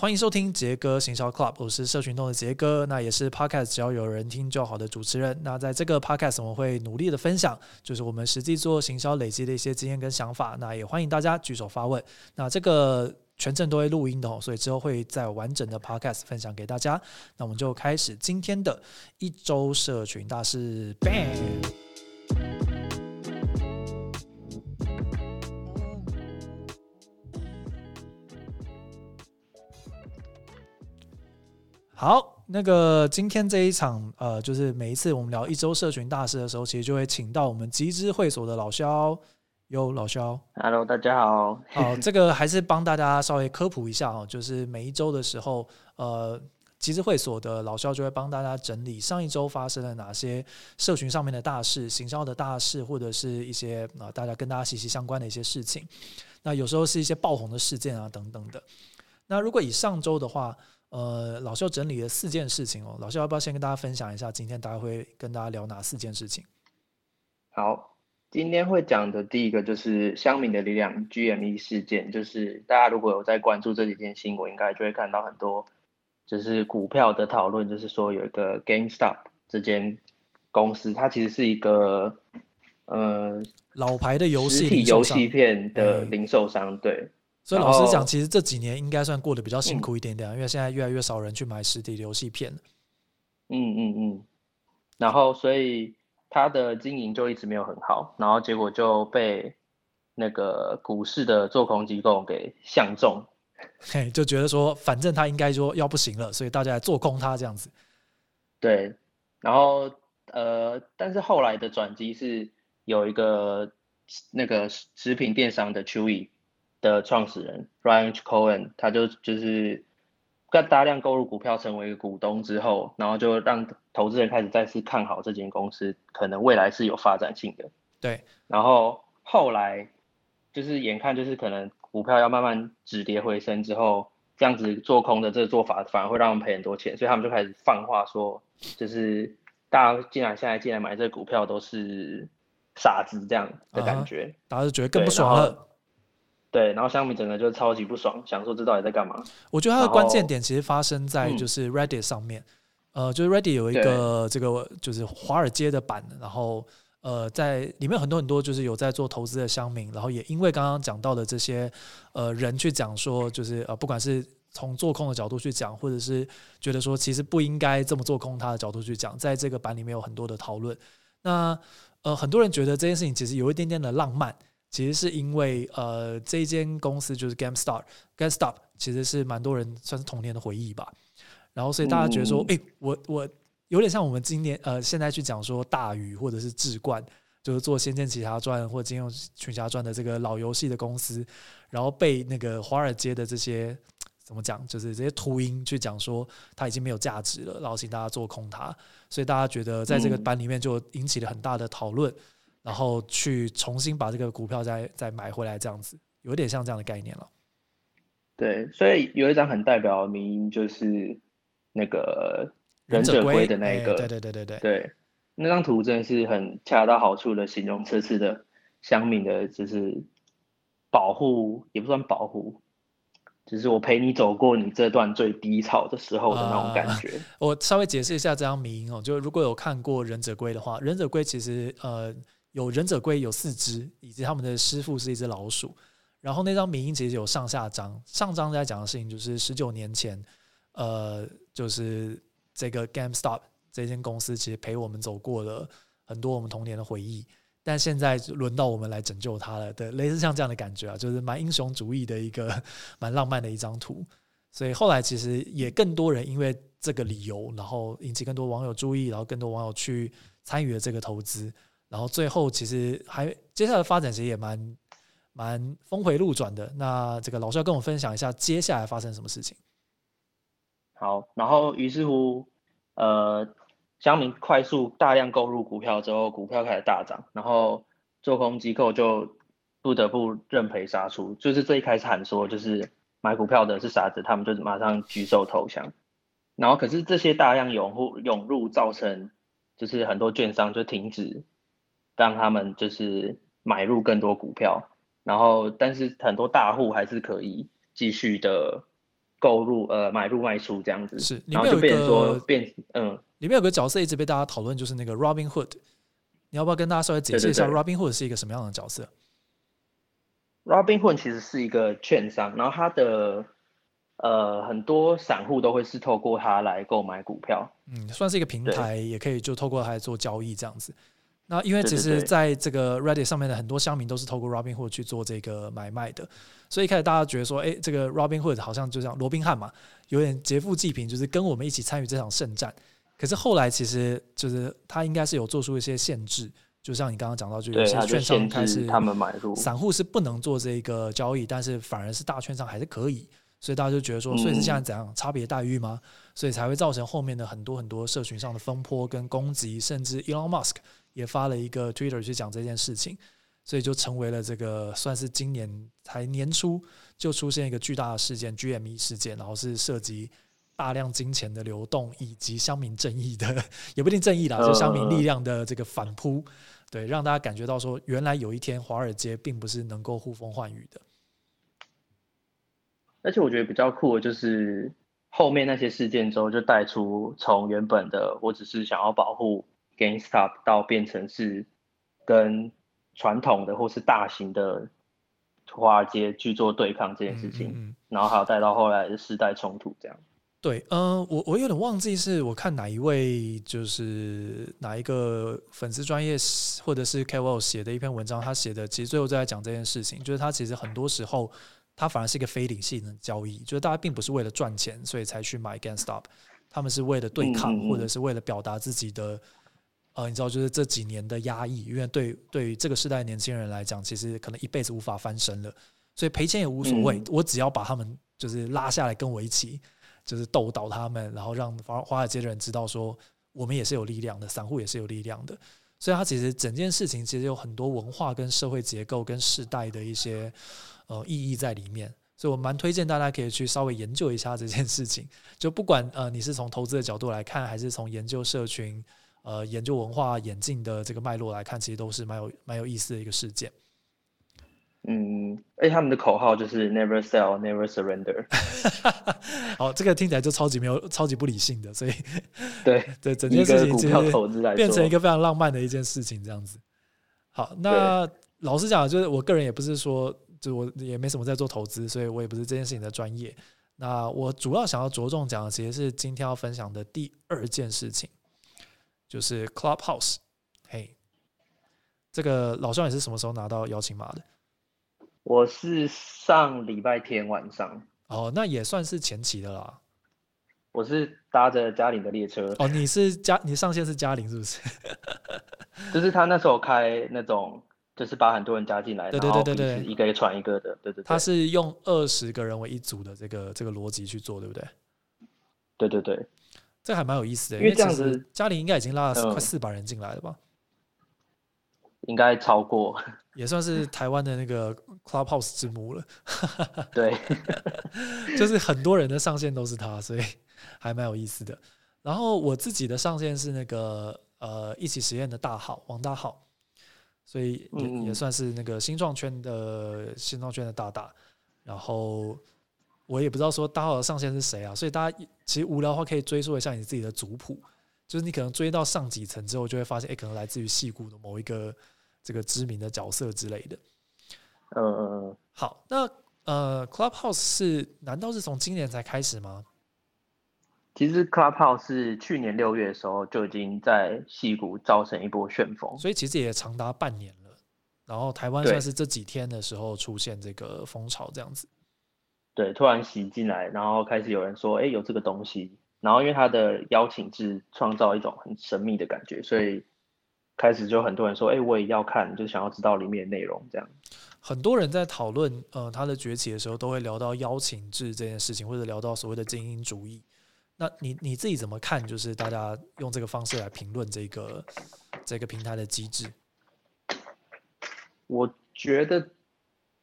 欢迎收听杰哥行销 Club，我是社群中的杰哥，那也是 Podcast 只要有人听就好的主持人。那在这个 Podcast 我们会努力的分享，就是我们实际做行销累积的一些经验跟想法。那也欢迎大家举手发问。那这个全程都会录音的哦，所以之后会在完整的 Podcast 分享给大家。那我们就开始今天的一周社群大事，Bang！好，那个今天这一场，呃，就是每一次我们聊一周社群大事的时候，其实就会请到我们集资会所的老肖，有老肖，Hello，大家好。好，这个还是帮大家稍微科普一下哦，就是每一周的时候，呃，集资会所的老肖就会帮大家整理上一周发生了哪些社群上面的大事、行销的大事，或者是一些啊大家跟大家息息相关的一些事情。那有时候是一些爆红的事件啊等等的。那如果以上周的话，呃，老肖整理了四件事情哦。老肖要不要先跟大家分享一下，今天大家会跟大家聊哪四件事情？好，今天会讲的第一个就是香民的力量 GME 事件，就是大家如果有在关注这几件新闻，应该就会看到很多就是股票的讨论，就是说有一个 GameStop 这间公司，它其实是一个呃老牌的游戏体游戏片的零售商，对。所以老实讲，其实这几年应该算过得比较辛苦一点点，因为现在越来越少人去买实体游戏片嗯嗯嗯。然后，所以他的经营就一直没有很好，然后结果就被那个股市的做空机构给相中，嘿，就觉得说，反正他应该说要不行了，所以大家来做空他这样子。对。然后，呃，但是后来的转机是有一个那个食品电商的 Chewy。的创始人 Ryan Cohen，他就就是在大量购入股票成为股东之后，然后就让投资人开始再次看好这间公司，可能未来是有发展性的。对，然后后来就是眼看就是可能股票要慢慢止跌回升之后，这样子做空的这个做法反而会让他们赔很多钱，所以他们就开始放话说，就是大家进来现在进来买这个股票都是傻子这样的感觉，大家就觉得更不爽了。对，然后香米整个就超级不爽，想说这到底在干嘛？我觉得它的关键点其实发生在就是 Reddit 上面，呃，就是 Reddit 有一个这个就是华尔街的版，然后呃，在里面很多很多就是有在做投资的乡民，然后也因为刚刚讲到的这些呃人去讲说，就是呃不管是从做空的角度去讲，或者是觉得说其实不应该这么做空它的角度去讲，在这个版里面有很多的讨论。那呃很多人觉得这件事情其实有一点点的浪漫。其实是因为呃，这间公司就是 GameStop，GameStop 其实是蛮多人算是童年的回忆吧。然后所以大家觉得说，哎，我我有点像我们今年呃现在去讲说大宇或者是智冠，就是做《仙剑奇侠传》或《金庸群侠传》的这个老游戏的公司，然后被那个华尔街的这些怎么讲，就是这些秃鹰去讲说它已经没有价值了，然后请大家做空它。所以大家觉得在这个班里面就引起了很大的讨论。然后去重新把这个股票再再买回来，这样子有点像这样的概念了。对，所以有一张很代表的名就是那个忍者龟的那一个，对对对对对对，那张图真的是很恰到好处的形容这次的香敏的，就是保护也不算保护，就是我陪你走过你这段最低潮的时候的那种感觉。我稍微解释一下这张名哦，就如果有看过忍者龟的话，忍者龟其实呃。有忍者龟有四只，以及他们的师傅是一只老鼠。然后那张名其实有上下章，上章在讲的事情就是十九年前，呃，就是这个 GameStop 这间公司其实陪我们走过了很多我们童年的回忆，但现在轮到我们来拯救它了。对，类似像这样的感觉啊，就是蛮英雄主义的一个蛮浪漫的一张图。所以后来其实也更多人因为这个理由，然后引起更多网友注意，然后更多网友去参与了这个投资。然后最后其实还接下来发展其实也蛮蛮峰回路转的。那这个老师要跟我分享一下接下来发生什么事情？好，然后于是乎，呃，江明快速大量购入股票之后，股票开始大涨，然后做空机构就不得不认赔杀出。就是最开始喊说就是买股票的是傻子，他们就马上举手投降。然后可是这些大量涌入涌入，造成就是很多券商就停止。让他们就是买入更多股票，然后但是很多大户还是可以继续的购入呃买入卖出这样子，是，然后就变成说变嗯，里面有个角色一直被大家讨论，就是那个 Robin Hood，你要不要跟大家稍微解释一下 Robin Hood 是一个什么样的角色？Robin Hood 其实是一个券商，然后他的呃很多散户都会是透过它来购买股票，嗯，算是一个平台，也可以就透过它来做交易这样子。那因为其实在这个 Reddit 上面的很多乡民都是透过 Robinhood 去做这个买卖的，所以一开始大家觉得说，哎，这个 Robinhood 好像就像罗宾汉嘛，有点劫富济贫，就是跟我们一起参与这场圣战。可是后来其实就是他应该是有做出一些限制，就像你刚刚讲到，就有些券商开始他们买入，散户是不能做这个交易，但是反而是大券商还是可以，所以大家就觉得说，所以是现在怎样差别待遇吗？所以才会造成后面的很多很多社群上的风波跟攻击，甚至 Elon Musk。也发了一个 Twitter 去讲这件事情，所以就成为了这个算是今年才年初就出现一个巨大的事件 GME 事件，然后是涉及大量金钱的流动以及乡民正义的，也不一定正义啦，就乡民力量的这个反扑，对，让大家感觉到说，原来有一天华尔街并不是能够呼风唤雨的。而且我觉得比较酷的就是后面那些事件之后，就带出从原本的我只是想要保护。GameStop 到变成是跟传统的或是大型的华尔街去做对抗这件事情，然后还有带到后来的世代冲突这样。对，嗯，我我有点忘记是我看哪一位就是哪一个粉丝专业或者是 KOL 写的一篇文章，他写的其实最后就在讲这件事情，就是他其实很多时候他反而是一个非理性的交易，就是大家并不是为了赚钱所以才去买 GameStop，他们是为了对抗或者是为了表达自己的。呃，你知道，就是这几年的压抑，因为对对于这个时代年轻人来讲，其实可能一辈子无法翻身了，所以赔钱也无所谓，我只要把他们就是拉下来跟我一起，就是斗倒他们，然后让华华尔街的人知道说，我们也是有力量的，散户也是有力量的。所以，他其实整件事情其实有很多文化跟社会结构跟世代的一些呃意义在里面，所以我蛮推荐大家可以去稍微研究一下这件事情。就不管呃你是从投资的角度来看，还是从研究社群。呃，研究文化演进的这个脉络来看，其实都是蛮有蛮有意思的一个事件。嗯，而且他们的口号就是 “Never sell, Never surrender”。好，这个听起来就超级没有、超级不理性的，所以对 对，整件事情其实变成一个非常浪漫的一件事情，这样子。好，那老实讲，就是我个人也不是说，就我也没什么在做投资，所以我也不是这件事情的专业。那我主要想要着重讲的，其实是今天要分享的第二件事情。就是 Clubhouse，嘿，这个老肖也是什么时候拿到邀请码的？我是上礼拜天晚上。哦，那也算是前期的啦。我是搭着嘉玲的列车。哦，你是嘉，你上线是嘉玲是不是？就是他那时候开那种，就是把很多人加进来，对对对对对，一个传一个的，对对。他是用二十个人为一组的这个这个逻辑去做，对不对？对对对。这还蛮有意思的，因为这样子，嘉玲应该已经拉了快四百人进来了吧？应该超过，也算是台湾的那个 Clubhouse 之母了。对，就是很多人的上线都是他，所以还蛮有意思的。然后我自己的上线是那个呃一起实验的大号王大号，所以也也算是那个新创圈的新创圈的大大。然后。我也不知道说大号的上线是谁啊，所以大家其实无聊的话可以追溯一下你自己的族谱，就是你可能追到上几层之后，就会发现，哎，可能来自于戏骨的某一个这个知名的角色之类的。嗯嗯嗯。好，那呃，Clubhouse 是难道是从今年才开始吗？其实 Clubhouse 是去年六月的时候就已经在戏骨造成一波旋风，所以其实也长达半年了。然后台湾算是这几天的时候出现这个风潮这样子。对，突然袭进来，然后开始有人说：“哎，有这个东西。”然后因为他的邀请制创造一种很神秘的感觉，所以开始就很多人说：“哎，我也要看，就想要知道里面的内容。”这样，很多人在讨论呃他的崛起的时候，都会聊到邀请制这件事情，或者聊到所谓的精英主义。那你你自己怎么看？就是大家用这个方式来评论这个这个平台的机制？我觉得，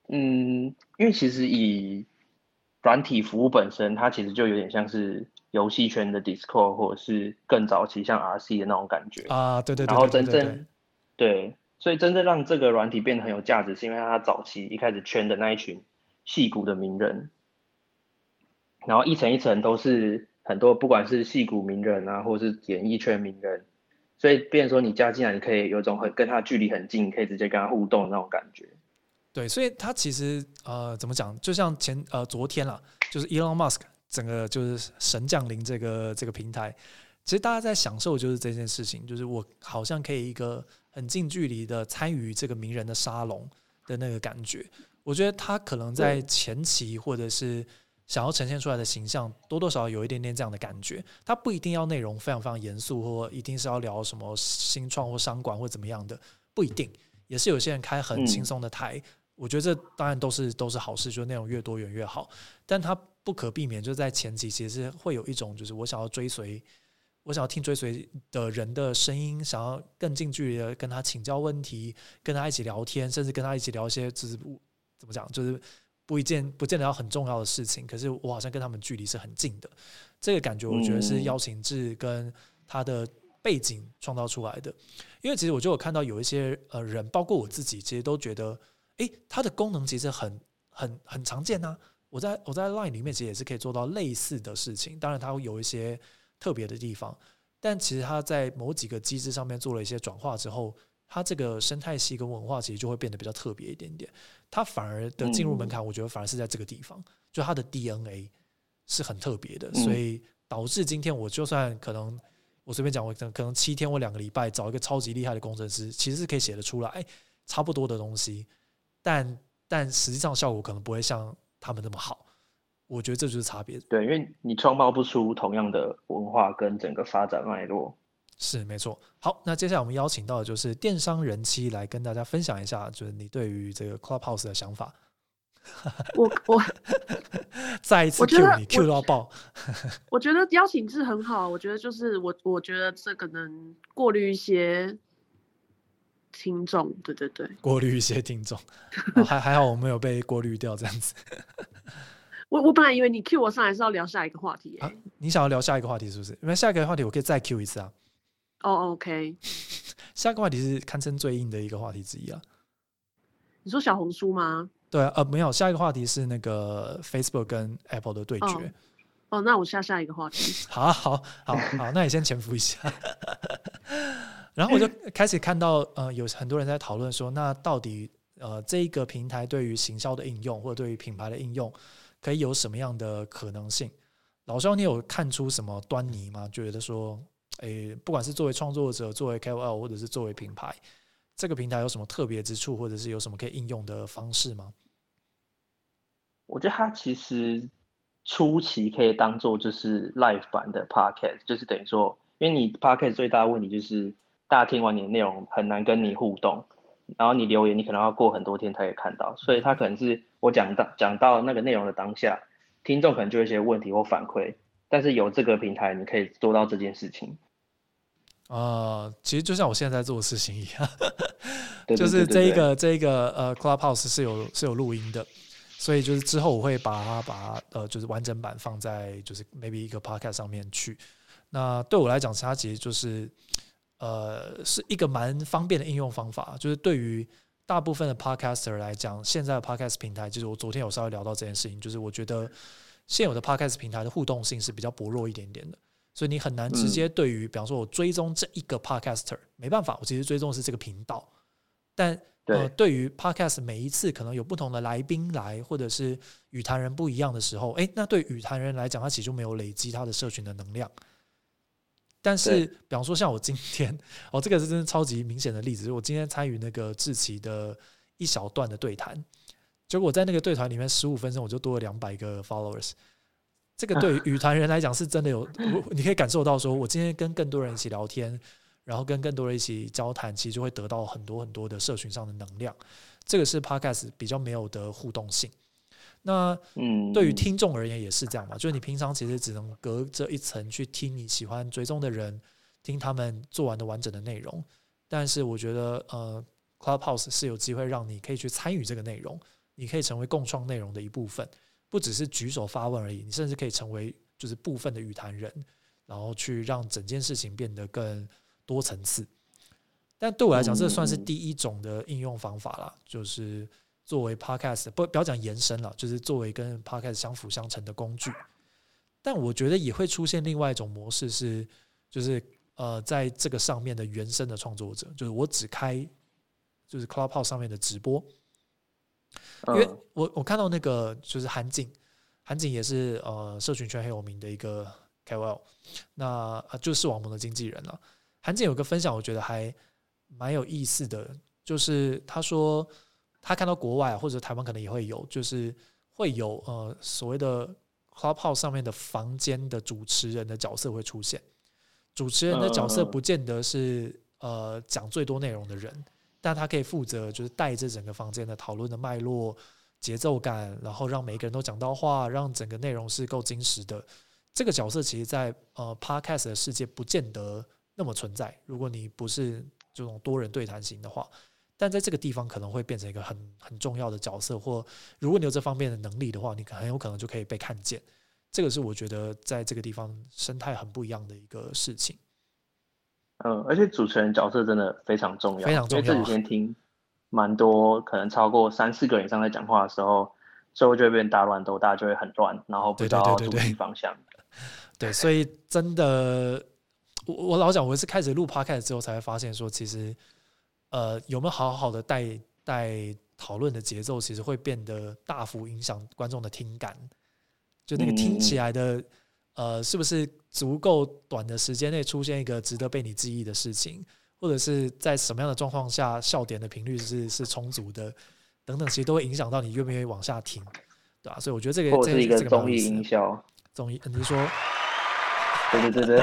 嗯，因为其实以软体服务本身，它其实就有点像是游戏圈的 Discord，或者是更早期像 RC 的那种感觉啊，对对对。然后真正对，所以真正让这个软体变得很有价值，是因为它早期一开始圈的那一群戏骨的名人。然后一层一层都是很多，不管是戏骨名人啊，或者是演艺圈名人，所以变说你加进来，你可以有种很跟他距离很近，可以直接跟他互动那种感觉。对，所以他其实呃，怎么讲？就像前呃昨天啦，就是 Elon Musk 整个就是神降临这个这个平台，其实大家在享受就是这件事情，就是我好像可以一个很近距离的参与这个名人的沙龙的那个感觉。我觉得他可能在前期或者是想要呈现出来的形象，多多少少有一点点这样的感觉。他不一定要内容非常非常严肃，或一定是要聊什么新创或商管或怎么样的，不一定。也是有些人开很轻松的台。我觉得这当然都是都是好事，就是内容越多元越好。但它不可避免，就是在前期其实会有一种，就是我想要追随，我想要听追随的人的声音，想要更近距离的跟他请教问题，跟他一起聊天，甚至跟他一起聊一些就是怎么讲，就是不一件不见得要很重要的事情。可是我好像跟他们距离是很近的，这个感觉我觉得是邀请制跟他的背景创造出来的。因为其实我就有看到有一些呃人，包括我自己，其实都觉得。诶，它的功能其实很很很常见呐。我在我在 Line 里面其实也是可以做到类似的事情，当然它会有一些特别的地方，但其实它在某几个机制上面做了一些转化之后，它这个生态系跟文化其实就会变得比较特别一点点。它反而的进入门槛，我觉得反而是在这个地方，就它的 DNA 是很特别的，所以导致今天我就算可能我随便讲，我可能可能七天或两个礼拜找一个超级厉害的工程师，其实是可以写得出来差不多的东西。但但实际上效果可能不会像他们那么好，我觉得这就是差别。对，因为你创造不出同样的文化跟整个发展脉络。是没错。好，那接下来我们邀请到的就是电商人妻来跟大家分享一下，就是你对于这个 Clubhouse 的想法。我我 再一次 Q 你 Q 到爆。我觉得邀请制很好，我觉得就是我我觉得这可能过滤一些。听众，对对对，过滤一些听众，还还好我没有被过滤掉这样子。我我本来以为你 Q 我上来是要聊下一个话题，啊，你想要聊下一个话题是不是？因为下一个话题我可以再 Q 一次啊。哦，OK，下一个话题是堪称最硬的一个话题之一啊。你说小红书吗？对啊，呃，没有，下一个话题是那个 Facebook 跟 Apple 的对决。哦，那我下下一个话题。好，好，好，好，那你先潜伏一下。然后我就开始看到，呃，有很多人在讨论说，那到底，呃，这一个平台对于行销的应用，或者对于品牌的应用，可以有什么样的可能性？老肖，你有看出什么端倪吗？觉得说，诶，不管是作为创作者，作为 KOL，或者是作为品牌，这个平台有什么特别之处，或者是有什么可以应用的方式吗？我觉得它其实初期可以当做就是 live 版的 podcast，就是等于说，因为你 podcast 最大的问题就是。大家听完你的内容很难跟你互动，然后你留言你可能要过很多天才可以看到，所以他可能是我讲到讲到那个内容的当下，听众可能就有一些问题或反馈，但是有这个平台你可以做到这件事情。啊，其实就像我现在在做的事情一样，就是这一个这一个呃 Clubhouse 是有是有录音的，所以就是之后我会把它把呃就是完整版放在就是 maybe 一个 podcast 上面去。那对我来讲，它其实就是。呃，是一个蛮方便的应用方法，就是对于大部分的 podcaster 来讲，现在的 podcast 平台，就是我昨天有稍微聊到这件事情，就是我觉得现有的 podcast 平台的互动性是比较薄弱一点点的，所以你很难直接对于，比方说我追踪这一个 podcaster，没办法，我其实追踪的是这个频道，但呃，对于 podcast 每一次可能有不同的来宾来，或者是语谈人不一样的时候，哎，那对语谈人来讲，他其实没有累积他的社群的能量。但是，比方说像我今天，哦，这个是真的超级明显的例子。我今天参与那个志奇的一小段的对谈，结果我在那个对谈里面十五分钟，我就多了两百个 followers。这个对于语团人来讲是真的有，你可以感受到，说我今天跟更多人一起聊天，然后跟更多人一起交谈，其实就会得到很多很多的社群上的能量。这个是 podcast 比较没有的互动性。那嗯，对于听众而言也是这样嘛，就是你平常其实只能隔着一层去听你喜欢追踪的人，听他们做完的完整的内容。但是我觉得，呃，Clubhouse 是有机会让你可以去参与这个内容，你可以成为共创内容的一部分，不只是举手发问而已，你甚至可以成为就是部分的语坛人，然后去让整件事情变得更多层次。但对我来讲，这算是第一种的应用方法啦，就是。作为 podcast 不不要讲延伸了，就是作为跟 podcast 相辅相成的工具。但我觉得也会出现另外一种模式是，就是呃，在这个上面的原生的创作者，就是我只开就是 Clubhouse 上面的直播，因为我我看到那个就是韩景，韩景也是呃社群圈很有名的一个 KOL，那就是视网膜的经纪人了。韩景有个分享，我觉得还蛮有意思的，就是他说他看到国外或者台湾可能也会有，就是会有呃所谓的。Clubhouse 上面的房间的主持人的角色会出现，主持人的角色不见得是呃讲最多内容的人，但他可以负责就是带着整个房间的讨论的脉络、节奏感，然后让每个人都讲到话，让整个内容是够真实的。这个角色其实，在呃 Podcast 的世界不见得那么存在。如果你不是这种多人对谈型的话。但在这个地方可能会变成一个很很重要的角色，或如果你有这方面的能力的话，你很有可能就可以被看见。这个是我觉得在这个地方生态很不一样的一个事情。嗯，而且主持人角色真的非常重要，非常重要。因为这几天听蛮多，可能超过三四个人以上在讲话的时候，最后就会变大乱斗，大家就会很乱，然后不知道主题方向。对，所以真的，我我老讲，我是开始录 podcast 之后才会发现说，其实。呃，有没有好好的带带讨论的节奏，其实会变得大幅影响观众的听感。就那个听起来的，呃，是不是足够短的时间内出现一个值得被你记忆的事情，或者是在什么样的状况下笑点的频率是是充足的，等等，其实都会影响到你愿不愿意往下听，对吧？所以我觉得这个这是一个综艺营销，综艺，你说。对对对对，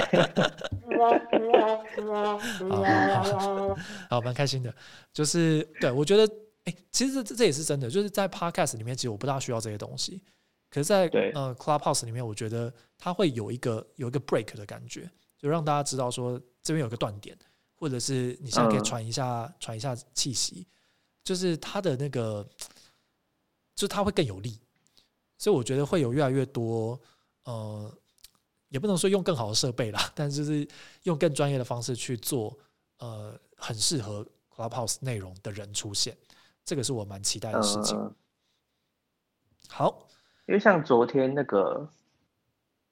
好，好，蛮开心的。就是对我觉得，哎，其实这这也是真的。就是在 Podcast 里面，其实我不大需要这些东西。可是，在呃 Clubhouse 里面，我觉得它会有一个有一个 break 的感觉，就让大家知道说这边有个断点，或者是你现在可以喘一下喘一下气息，就是它的那个，就它会更有力。所以我觉得会有越来越多呃。也不能说用更好的设备啦，但就是用更专业的方式去做，呃，很适合 Clubhouse 内容的人出现，这个是我蛮期待的事情。好，因为像昨天那个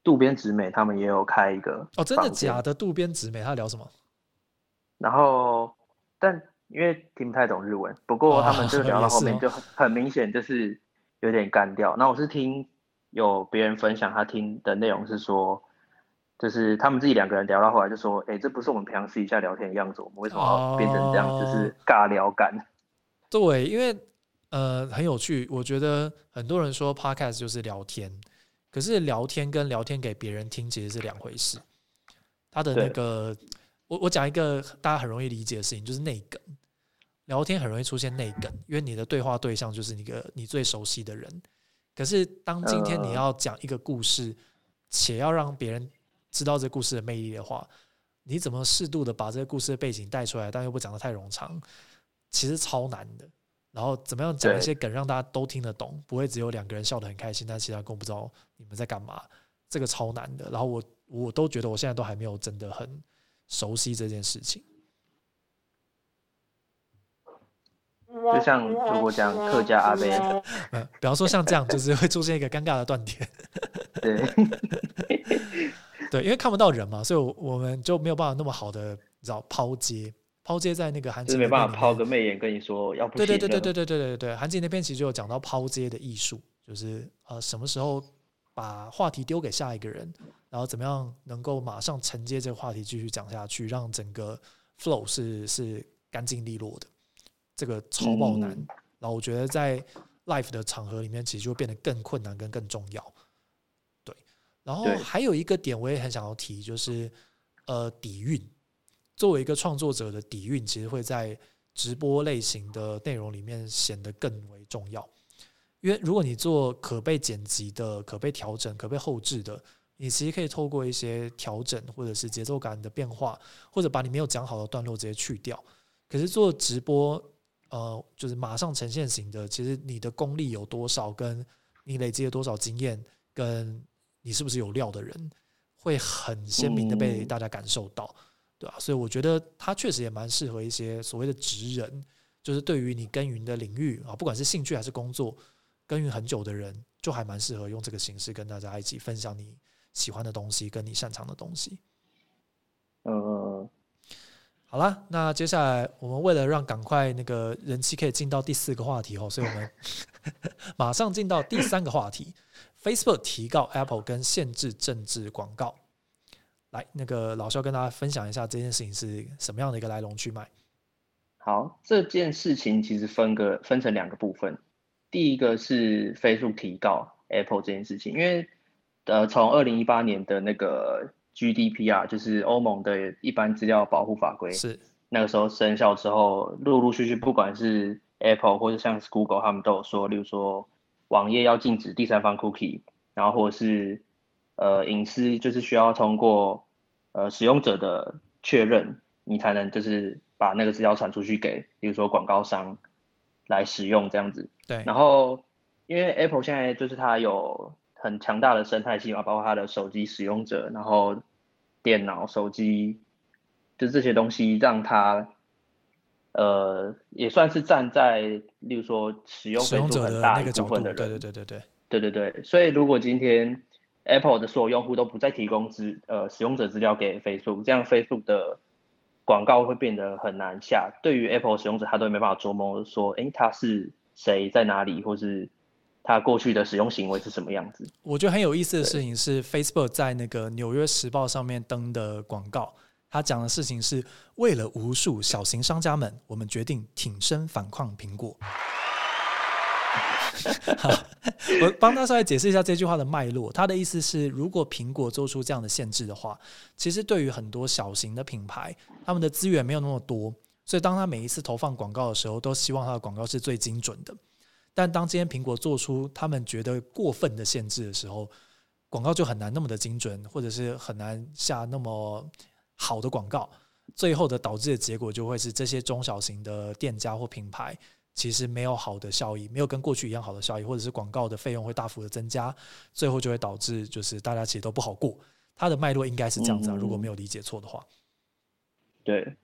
渡边直美他们也有开一个哦，真的假的？渡边直美他聊什么？然后，但因为听不太懂日文，不过他们就聊到后面就很很明显就是有点干掉。那我是听有别人分享，他听的内容是说。就是他们自己两个人聊到后来就说：“哎，这不是我们平常私底下聊天的样子，我们为什么要变成这样？就是尬聊感。”对，因为呃很有趣，我觉得很多人说 podcast 就是聊天，可是聊天跟聊天给别人听其实是两回事。他的那个，我我讲一个大家很容易理解的事情，就是内梗。聊天很容易出现内梗，因为你的对话对象就是你个你最熟悉的人。可是当今天你要讲一个故事，且要让别人知道这故事的魅力的话，你怎么适度的把这个故事的背景带出来，但又不讲的太冗长，其实超难的。然后怎么样讲一些梗让大家都听得懂，不会只有两个人笑得很开心，但其他人不知道你们在干嘛，这个超难的。然后我我都觉得我现在都还没有真的很熟悉这件事情。就像如果讲客家阿贝，比方说像这样，就是会出现一个尴尬的断点。对。对，因为看不到人嘛，所以我们就没有办法那么好的，你知道抛接，抛接在那个韩景，没办法抛个媚眼跟你说要不对对对对对对对对对，韩景那边其实就有讲到抛接的艺术，就是呃什么时候把话题丢给下一个人，然后怎么样能够马上承接这个话题继续讲下去，让整个 flow 是是干净利落的，这个超爆难。然后我觉得在 life 的场合里面，其实就变得更困难跟更重要。然后还有一个点，我也很想要提，就是呃底蕴。作为一个创作者的底蕴，其实会在直播类型的内容里面显得更为重要。因为如果你做可被剪辑的、可被调整、可被后置的，你其实可以透过一些调整，或者是节奏感的变化，或者把你没有讲好的段落直接去掉。可是做直播，呃，就是马上呈现型的，其实你的功力有多少，跟你累积了多少经验，跟你是不是有料的人，会很鲜明的被大家感受到，对吧？所以我觉得他确实也蛮适合一些所谓的职人，就是对于你耕耘的领域啊，不管是兴趣还是工作，耕耘很久的人，就还蛮适合用这个形式跟大家一起分享你喜欢的东西跟你擅长的东西。嗯，好了，那接下来我们为了让赶快那个人气可以进到第四个话题哦，所以我们 马上进到第三个话题：Facebook 提告 Apple 跟限制政治广告。来，那个老肖跟大家分享一下这件事情是什么样的一个来龙去脉。好，这件事情其实分个分成两个部分。第一个是 Facebook 提告 Apple 这件事情，因为呃，从二零一八年的那个 GDPR，就是欧盟的一般资料保护法规，是那个时候生效之后，陆陆续续，不管是 Apple 或者像是 Google，他们都有说，例如说网页要禁止第三方 Cookie，然后或者是呃隐私就是需要通过呃使用者的确认，你才能就是把那个资料传出去给，比如说广告商来使用这样子。对，然后因为 Apple 现在就是它有很强大的生态系嘛，包括它的手机使用者，然后电脑、手机，就这些东西让它呃也算是站在，例如说使用使用者的很大一那个角度，部分的人，对对对对对，对对对，所以如果今天 Apple 的所有用户都不再提供资呃使用者资料给 Facebook，这样 Facebook 的广告会变得很难下。对于 Apple 使用者，他都没办法琢磨说，诶，他是谁在哪里，或是他过去的使用行为是什么样子。我觉得很有意思的事情是，Facebook 在那个《纽约时报》上面登的广告，他讲的事情是为了无数小型商家们，我们决定挺身反抗苹果。好，我帮他稍微解释一下这句话的脉络。他的意思是，如果苹果做出这样的限制的话，其实对于很多小型的品牌，他们的资源没有那么多，所以当他每一次投放广告的时候，都希望他的广告是最精准的。但当今天苹果做出他们觉得过分的限制的时候，广告就很难那么的精准，或者是很难下那么好的广告。最后的导致的结果就会是这些中小型的店家或品牌其实没有好的效益，没有跟过去一样好的效益，或者是广告的费用会大幅的增加，最后就会导致就是大家其实都不好过。它的脉络应该是这样子啊，嗯如果没有理解错的话。对，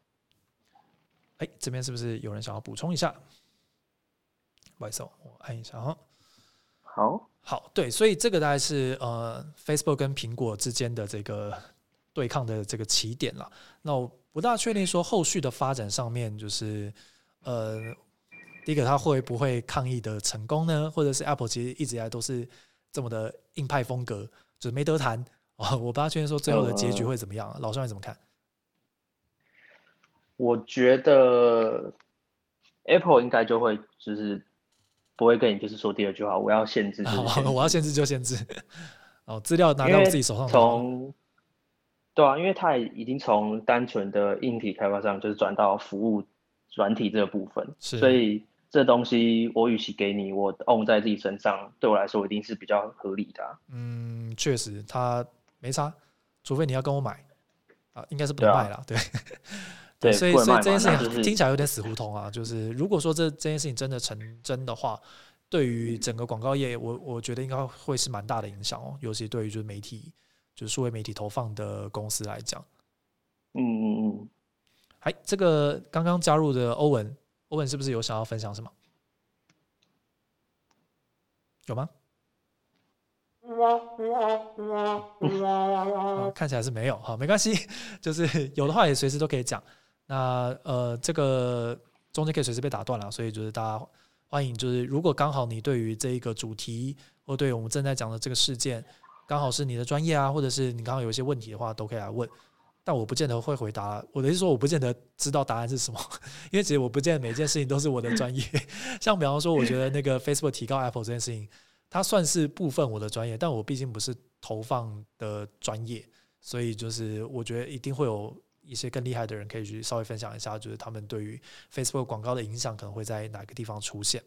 哎，这边是不是有人想要补充一下？不好意思哦，我按一下哈。好，好，对，所以这个大概是呃，Facebook 跟苹果之间的这个对抗的这个起点了。那我不大确定说后续的发展上面，就是呃，第一个它会不会抗议的成功呢？或者是 Apple 其实一直以来都是这么的硬派风格，就是没得谈啊。我不大确定说最后的结局会怎么样。老双你怎么看？我觉得 Apple 应该就会就是不会跟你就是说第二句话，我要限制，我要限制就限制。哦，资料拿到自己手上。从对啊，因为它已经从单纯的硬体开发商，就是转到服务软体这个部分，是所以这东西我与其给你，我 own 在自己身上，对我来说一定是比较合理的啊、嗯，确实他没差，除非你要跟我买啊，应该是不卖了，对。对所以所以这件事情就是听起来有点死胡同啊。就是如果说这这件事情真的成真的话，对于整个广告业，我我觉得应该会是蛮大的影响哦，尤其对于就是媒体，就是数位媒体投放的公司来讲。嗯嗯嗯，哎，这个刚刚加入的欧文，欧文是不是有想要分享什么？有吗？啊，看起来是没有，哈，没关系，就是有的话也随时都可以讲。那呃，这个中间可以随时被打断了，所以就是大家欢迎，就是如果刚好你对于这一个主题，或对于我们正在讲的这个事件，刚好是你的专业啊，或者是你刚好有一些问题的话，都可以来问。但我不见得会回答，我的意思说，我不见得知道答案是什么，因为其实我不见得每件事情都是我的专业。像比方说，我觉得那个 Facebook 提高 Apple 这件事情，它算是部分我的专业，但我毕竟不是投放的专业，所以就是我觉得一定会有一些更厉害的人可以去稍微分享一下，就是他们对于 Facebook 广告的影响可能会在哪个地方出现。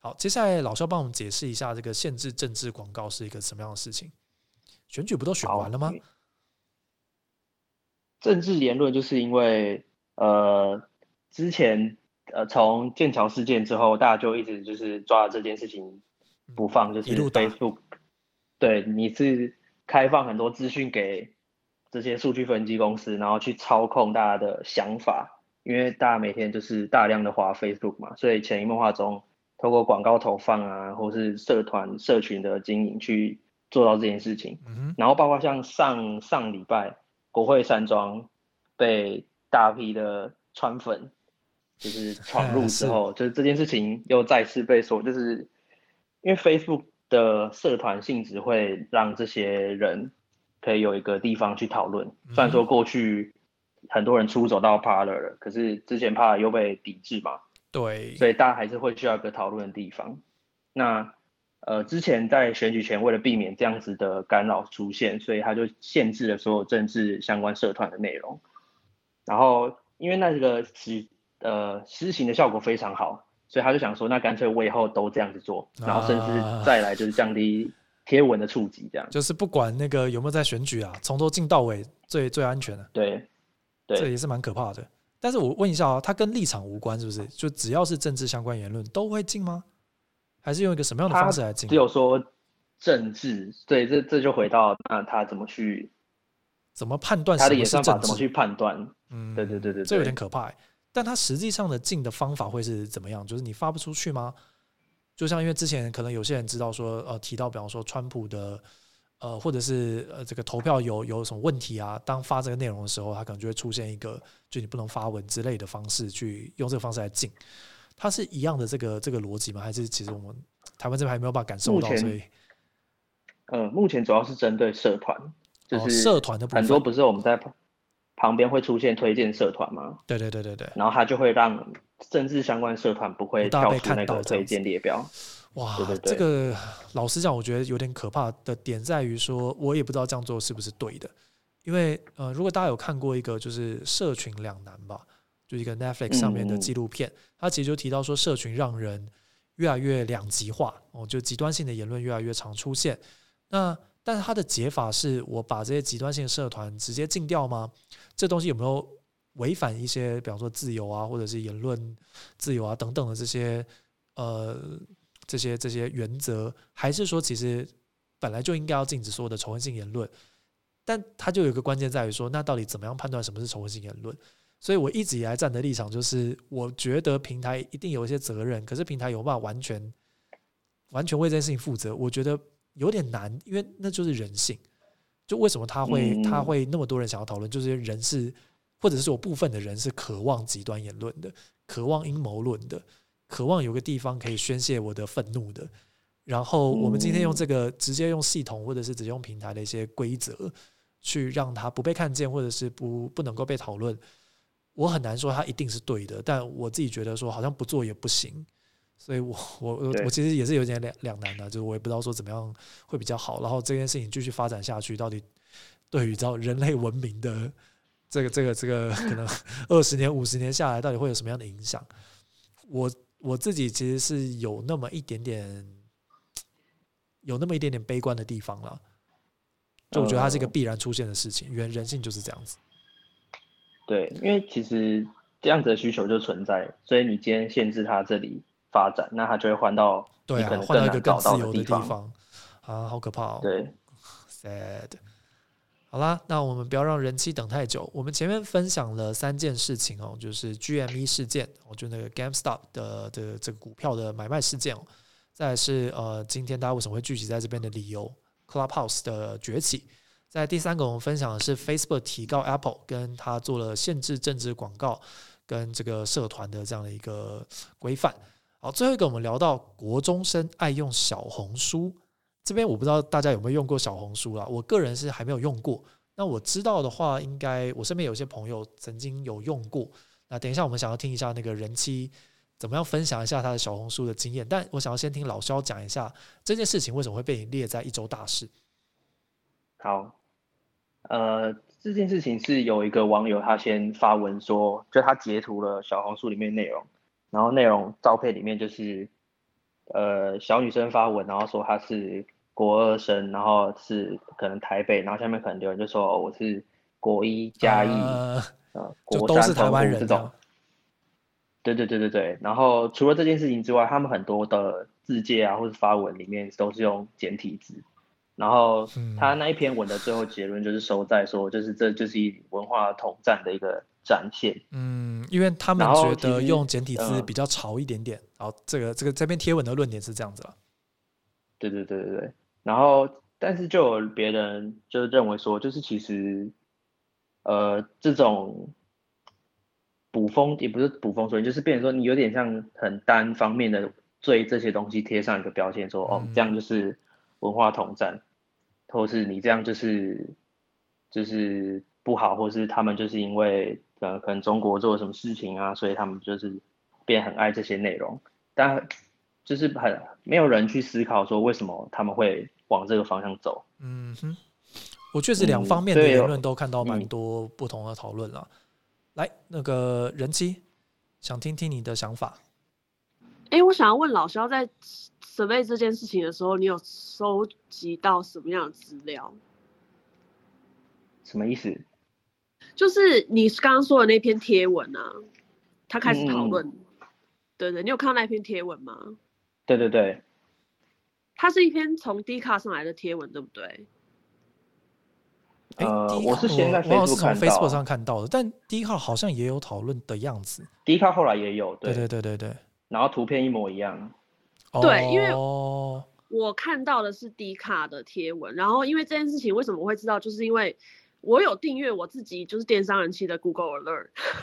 好，接下来老肖帮我们解释一下这个限制政治广告是一个什么样的事情。选举不都选完了吗？政治言论就是因为呃之前呃从剑桥事件之后，大家就一直就是抓这件事情不放，就是 Facebook 对你是开放很多资讯给这些数据分析公司，然后去操控大家的想法，因为大家每天就是大量的滑 Facebook 嘛，所以潜移默化中透过广告投放啊，或是社团社群的经营去做到这件事情。嗯然后包括像上上礼拜国会山庄被大批的川粉就是 闯入之后，就是这件事情又再次被说，就是因为 Facebook 的社团性质会让这些人可以有一个地方去讨论。虽然说过去很多人出走到 Parler 了，可是之前 Parler 又被抵制嘛，对，所以大家还是会需要一个讨论的地方。那呃，之前在选举前，为了避免这样子的干扰出现，所以他就限制了所有政治相关社团的内容。然后因为那个实呃施行的效果非常好，所以他就想说，那干脆我以后都这样子做，然后甚至再来就是降低贴文的触及，这样。就是不管那个有没有在选举啊，从头进到尾最最安全的。对，对，这也是蛮可怕的。但是我问一下啊，它跟立场无关是不是？就只要是政治相关言论都会进吗？还是用一个什么样的方式来进？只有说政治，对，这这就回到那他怎么去怎么判断他的？演算法怎么去判断？嗯，对对对对这有对点可怕欸。但他实际上的进的方法会是怎么样？就是你发不出去吗？就像因为之前可能有些人知道说，呃，提到比方说川普的，呃，或者是呃这个投票有有什么问题啊，当发这个内容的时候，它可能就会出现一个就你不能发文之类的方式去用这个方式来进。它是一样的这个这个逻辑吗？还是其实我们台湾这边还没有办法感受到，所以呃，目前主要是针对社团，就哦是社团的部分很多不是我们在旁旁边会出现推荐社团吗？对对对对对，然后它就会让政治相关社团不会跳出那个推荐列表。哇，对对对这个老实讲，我觉得有点可怕的点在于说，我也不知道这样做是不是对的，因为呃，如果大家有看过一个就是社群两难吧，就一个 Netflix 上面的纪录片，它其实就提到说，社群让人越来越两极化，哦，就极端性的言论越来越常出现。那但是它的解法是我把这些极端性的社团直接禁掉吗？这东西有没有违反一些，比方说自由啊，或者是言论自由啊等等的这些呃这些这些原则，还是说其实本来就应该要禁止所有的仇恨性言论？但它就有一个关键在于说，那到底怎么样判断什么是仇恨性言论？所以我一直以来站的立场就是，我觉得平台一定有一些责任，可是平台有办法完全完全为这件事情负责，我觉得有点难，因为那就是人性。就为什么他会嗯他会那么多人想要讨论，就是人是或者是有部分的人是渴望极端言论的，渴望阴谋论的，渴望有个地方可以宣泄我的愤怒的。然后我们今天用这个直接用系统或者是直接用平台的一些规则，去让它不被看见，或者是不不能够被讨论。我很难说它一定是对的，但我自己觉得说好像不做也不行，所以我 我我我其实也是有点两两难的，就是我也不知道说怎么样会比较好。然后这件事情继续发展下去，到底对于知道人类文明的这个这个这个可能二十年五十年下来，到底会有什么样的影响？我我自己其实是有那么一点点有那么一点点悲观的地方了。就我觉得它是一个必然出现的事情，因为人性就是这样子。对，因为其实这样子的需求就存在，所以你今天限制它这里发展，那它就会换到对啊换到一个更自由的地方。地方啊，好可怕哦。对，sad。好啦，那我们不要让人气等太久。我们前面分享了三件事情哦，就是 GME 事件，我就那个 GameStop 的的这个股票的买卖事件哦，再来是呃今天大家为什么会聚集在这边的理由，Clubhouse 的崛起。在第三个，我们分享的是 Facebook 提高 Apple，跟他做了限制政治广告跟这个社团的这样的一个规范。好，最后一个我们聊到国中生爱用小红书，这边我不知道大家有没有用过小红书啦，我个人是还没有用过。那我知道的话，应该我身边有些朋友曾经有用过。那等一下我们想要听一下那个人妻怎么样分享一下他的小红书的经验，但我想要先听老肖讲一下这件事情为什么会被你列在一周大事。好，呃，这件事情是有一个网友他先发文说，就他截图了小红书里面内容，然后内容照片里面就是，呃，小女生发文，然后说她是国二生，然后是可能台北，然后下面可能有人就说、哦、我是国一嘉义，呃国三湾人澎湖这种。对对对对对，然后除了这件事情之外，他们很多的字界啊，或者发文里面都是用简体字。然后嗯他那一篇文的最后结论就是收在说，就是这就是一文化统战的一个展现。嗯，因为他们觉得用简体字呃比较潮一点点。然后，这个这个这篇贴文的论点是这样子了。对对对对对。然后但是就有别人就认为说，就是其实，呃，这种捕风也不是捕风捉影，就是变成说你有点像很单方面的对这些东西贴上一个标签，说哦，这样就是文化统战，或是你这样就是就是不好，或是他们就是因为呃可能中国做了什么事情啊，所以他们就是变很爱这些内容，但就是很没有人去思考说为什么他们会。往这个方向走，嗯哼，我确实两方面的言论都看到蛮多不同的讨论了。来，那个人机，想听听你的想法。哎，我想要问老肖，在准备这件事情的时候，你有收集到什么样的资料？什么意思？就是你刚刚说的那篇贴文啊，他开始讨论。对对，你有看到那篇贴文吗？对对对。它是一篇从 D 卡上来的贴文，对不对？呃，我是先在我是从 Facebook 上看到的，但 D 卡好像也有讨论的样子。D 卡后来也有，对对对对对。然后图片一模一样。对，因为我看到的是 D 卡的贴文，然后因为这件事情为什么会知道，就是因为我有订阅我自己就是电商人气的 Google Alert，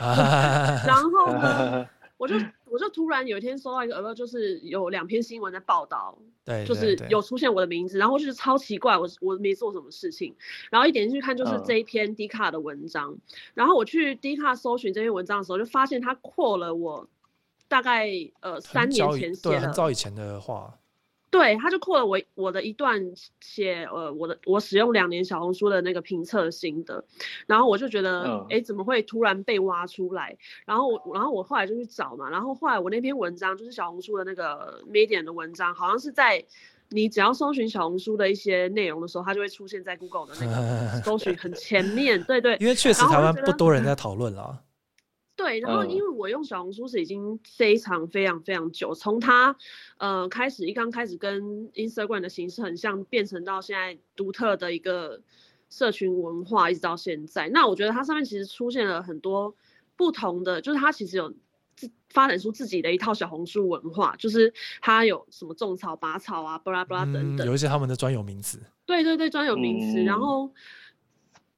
然后呢。我就我就突然有一天收到一个 alert，就是有两篇新闻在报道，对，就是有出现我的名字，然后就是超奇怪，我我没做什么事情，然后一点进去看就是这一篇 D 卡的文章，然后我去 D 卡搜寻这篇文章的时候，就发现他扩了我大概呃三年前写的，很早以前的话。对，他就扩了我我的一段写呃我的我使用两年小红书的那个评测心得，然后我就觉得哎怎么会突然被挖出来？然后我然后我后来就去找嘛，然后后来我那篇文章就是小红书的那个 Medium 的文章，好像是在你只要搜寻小红书的一些内容的时候，它就会出现在 Google 的那个 搜寻很前面。对对，因为确实台湾不多人在讨论了。对，然后因为我用小红书是已经非常非常非常久，从它呃开始一刚开始跟 Instagram 的形式很像，变成到现在独特的一个社群文化，一直到现在。那我觉得它上面其实出现了很多不同的，就是它其实有自发展出自己的一套小红书文化，就是它有什么种草、拔草啊、巴拉巴拉等等，有一些他们的专有名词。对对对，专有名词。然后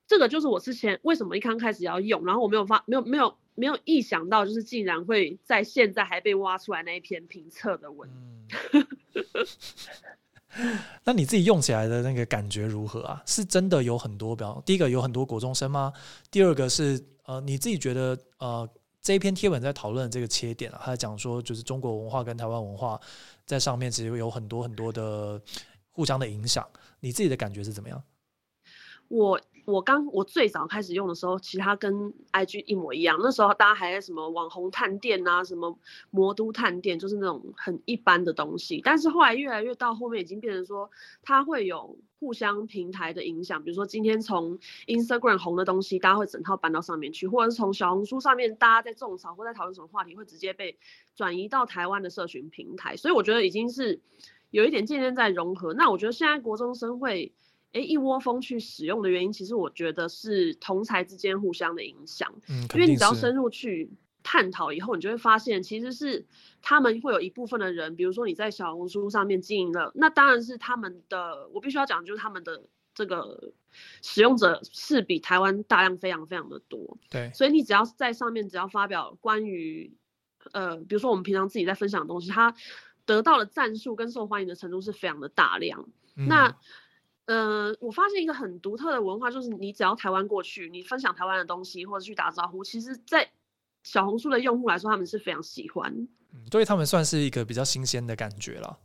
这个就是我之前为什么一刚开始要用，然后我没有发，没有没有。没有意想到，就是竟然会在现在还被挖出来那一篇评测的文。那你自己用起来的那个感觉如何啊？是真的有很多，比方第一个有很多国中生吗？第二个是呃，你自己觉得呃，这一篇贴文在讨论这个切点啊，他在讲说就是中国文化跟台湾文化在上面其实有很多很多的互相的影响。你自己的感觉是怎么样？我。我刚我最早开始用的时候，其他跟 IG 一模一样。那时候大家还在什么网红探店啊，什么魔都探店，就是那种很一般的东西。但是后来越来越到后面，已经变成说它会有互相平台的影响。比如说今天从 Instagram 红的东西，大家会整套搬到上面去，或者是从小红书上面大家在种草或在讨论什么话题，会直接被转移到台湾的社群平台。所以我觉得已经是有一点渐渐在融合。那我觉得现在国中生会。哎，一窝蜂去使用的原因，其实我觉得是同才之间互相的影响。嗯，因为你只要深入去探讨以后，你就会发现，其实是他们会有一部分的人，比如说你在小红书上面经营了，那当然是他们的。我必须要讲，就是他们的这个使用者是比台湾大量非常非常的多。对，所以你只要在上面只要发表关于呃，比如说我们平常自己在分享的东西，它得到的赞数跟受欢迎的程度是非常的大量。那嗯，我发现一个很独特的文化，就是你只要台湾过去，你分享台湾的东西或者去打招呼，其实，在小红书的用户来说，他们是非常喜欢。嗯，对他们算是一个比较新鲜的感觉了。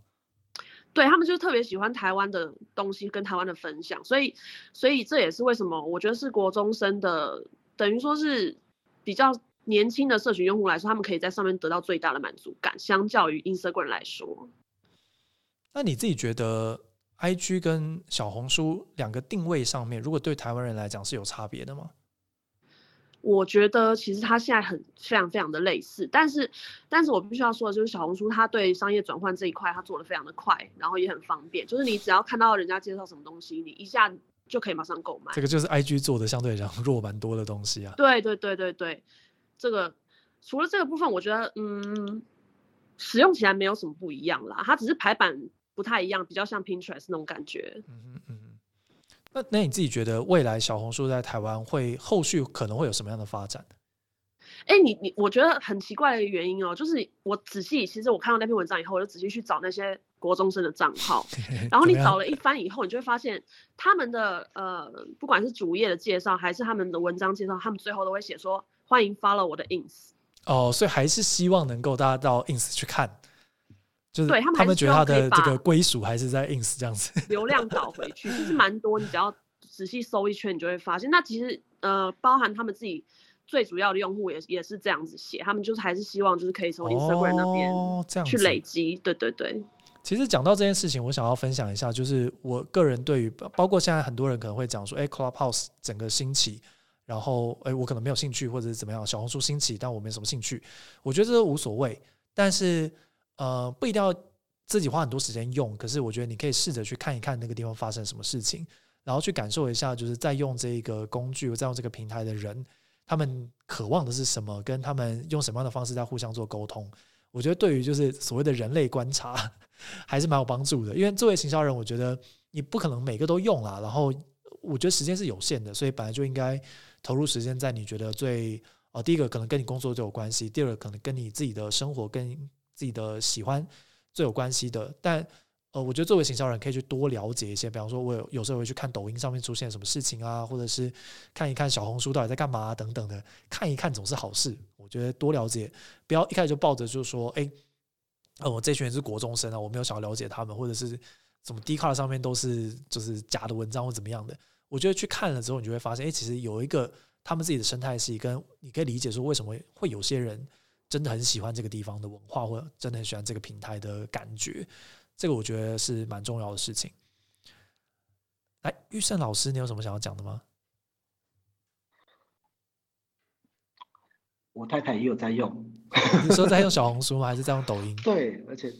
对他们就特别喜欢台湾的东西跟台湾的分享，所以，所以这也是为什么我觉得是国中生的，等于说是比较年轻的社群用户来说，他们可以在上面得到最大的满足感，相较于 Instagram 来说。那你自己觉得？I G 跟小红书两个定位上面，如果对台湾人来讲是有差别的吗？我觉得其实它现在很非常非常的类似，但是，但是我必须要说的就是小红书它对商业转换这一块它做的非常的快，然后也很方便，就是你只要看到人家介绍什么东西，你一下就可以马上购买。这个就是 I G 做的相对来讲弱蛮多的东西啊。对对对对对，这个除了这个部分，我觉得嗯，使用起来没有什么不一样啦，它只是排版。不太一样，比较像 Pinterest 那种感觉。嗯嗯嗯。那那你自己觉得未来小红书在台湾会后续可能会有什么样的发展？哎，你你，我觉得很奇怪的原因哦，就是我仔细，其实我看到那篇文章以后，我就仔细去找那些国中生的账号，然后你找了一番以后，你就会发现他们的呃，不管是主页的介绍还是他们的文章介绍，他们最后都会写说欢迎 follow 我的 ins。哦，所以还是希望能够大家到 ins 去看，就是对他们他们觉得他的这个归属还是在 ins 这样子，流量导回去，其实蛮多，你只要仔细搜一圈，你就会发现，那其实呃，包含他们自己。最主要的用户也也是这样子写，他们就是还是希望就是可以从 Instagram 那边去累积，对对对。其实讲到这件事情，我想要分享一下，就是我个人对于包括现在很多人可能会讲说，哎，Clubhouse 整个兴起，然后哎，我可能没有兴趣或者是怎么样，小红书兴起，但我没什么兴趣，我觉得这都无所谓。但是呃，不一定要自己花很多时间用，可是我觉得你可以试着去看一看那个地方发生什么事情，然后去感受一下，就是在用这个工具、在用这个平台的人。他们渴望的是什么？跟他们用什么样的方式在互相做沟通？我觉得对于就是所谓的人类观察，还是蛮有帮助的。因为作为行销人，我觉得你不可能每个都用啦。然后我觉得时间是有限的，所以本来就应该投入时间在你觉得最呃第一个可能跟你工作就有关系，第二个可能跟你自己的生活跟自己的喜欢最有关系的。但呃，我觉得作为行销人可以去多了解一些，比方说，我有有时候会去看抖音上面出现什么事情啊，或者是看一看小红书到底在干嘛等等的，看一看总是好事。我觉得多了解，不要一开始就抱着就是说，哎，呃，我这群人是国中生啊，我没有想要了解他们，或者是什么 d 卡上面都是就是假的文章或怎么样的。我觉得去看了之后，你就会发现，哎，其实有一个他们自己的生态系，跟你可以理解说为什么会有些人真的很喜欢这个地方的文化，或者真的很喜欢这个平台的感觉。这个我觉得是蛮重要的事情。来，玉胜老师，你有什么想要讲的吗？我太太也有在用。你说在用小红书吗？还是在用抖音？对，而且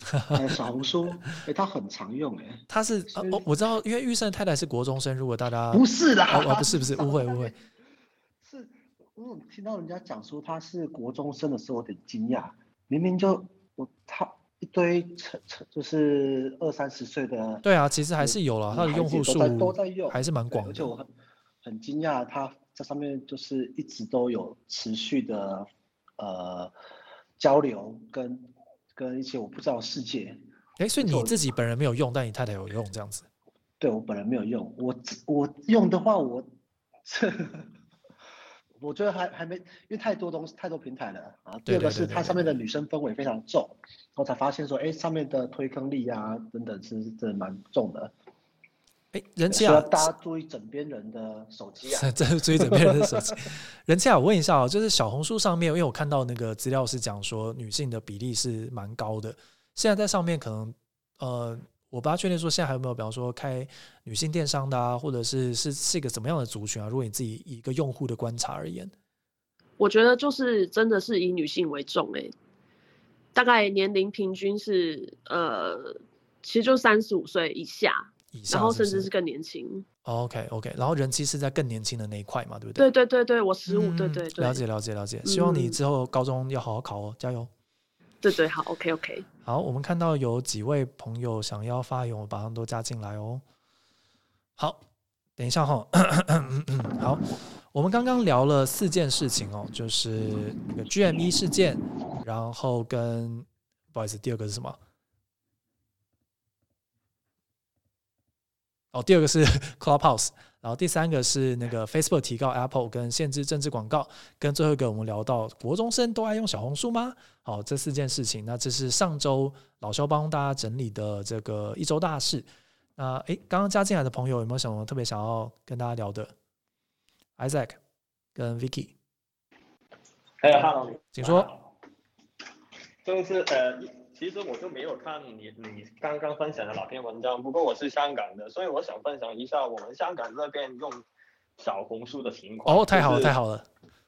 小红书，哎，他很常用，哎，他是哦，我知道，因为玉胜太太是国中生。如果大家不是的，哦，不是不是，误会误会。是，我听到人家讲说他是国中生的时候，有点惊讶。明明就我他。一堆成成就是二三十岁的，对啊，其实还是有了，他的用户数都在用，还是蛮广。而且我很很惊讶，他在上面就是一直都有持续的呃交流跟跟一些我不知道世界。哎，所以你自己本人没有用，但你太太有用这样子？对我本人没有用，我我用的话我。我觉得还还没，因为太多东西，太多平台了啊。第二个是它上面的女生氛围非常重，我才发现说，哎，上面的推坑力啊等等是真的蛮重的。哎，人气啊，大家注意枕边人的手机啊，这是注意枕边人的手机。人气啊，我问一下哦，就是小红书上面，因为我看到那个资料是讲说女性的比例是蛮高的，现在在上面可能呃。我不大确定说现在还有没有，比方说开女性电商的啊，或者是是是一个怎么样的族群啊？如果你自己以一个用户的观察而言，我觉得就是真的是以女性为重诶，大概年龄平均是呃，其实就三十五岁以下，然后甚至是更年轻。OK OK，然后人气是在更年轻的那一块嘛，对不对？对对对对，我十五，对对对，了解了解了解，希望你之后高中要好好考哦，加油。对对，好，OK，OK。好，我们看到有几位朋友想要发言，我把他们都加进来哦。好，等一下哈。好，我们刚刚聊了四件事情哦，就是那个 GME 事件，然后跟不好意思，第二个是什么？哦，第二个是 Clubhouse。然后第三个是那个 Facebook 提高 Apple 跟限制政治广告，跟最后一个我们聊到国中生都爱用小红书吗？好，这四件事情，那这是上周老肖帮大家整理的这个一周大事。那诶，刚刚加进来的朋友有没有什么特别想要跟大家聊的？Isaac 跟 Vicky，哎，Hello，请说。就是呃。其实我就没有看你你刚刚分享的哪篇文章，不过我是香港的，所以我想分享一下我们香港这边用小红书的情况。哦，太好了，太好了。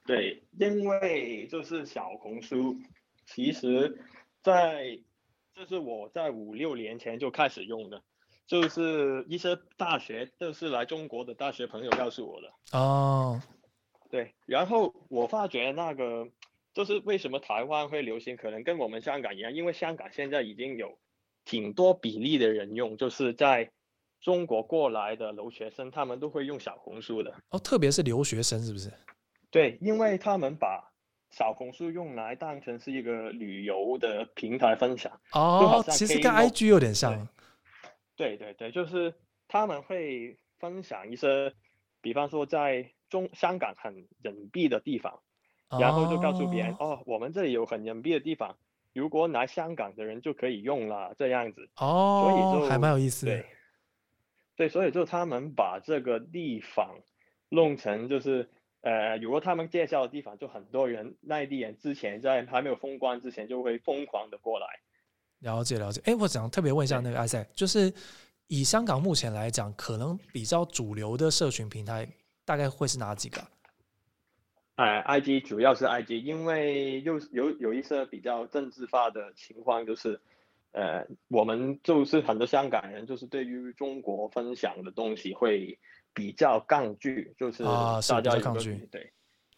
对，因为就是小红书，其实，在就是我在五六年前就开始用的，就是一些大学，就是来中国的大学朋友告诉我的。哦。对，然后我发觉那个。就是为什么台湾会流行，可能跟我们香港一样，因为香港现在已经有挺多比例的人用，就是在中国过来的留学生，他们都会用小红书的。哦，特别是留学生是不是？对，因为他们把小红书用来当成是一个旅游的平台分享。哦，其实跟 IG 有点像。对对对，就是他们会分享一些，比方说在中香港很隐蔽的地方，然后就告诉别人哦，我们这里有很隐蔽的地方。如果来香港的人就可以用了，这样子哦，所以就还蛮有意思。对，对，所以就他们把这个地方弄成就是，呃，如果他们介绍的地方，就很多人内地人之前在还没有封关之前就会疯狂的过来。了解了解，哎，我想特别问一下那个阿塞，就是以香港目前来讲，可能比较主流的社群平台大概会是哪几个？哎，IG 主要是 IG，因为又有有一些比较政治化的情况，就是，呃，我们就是很多香港人，就是对于中国分享的东西会比较抗拒，就是大家抗拒，对，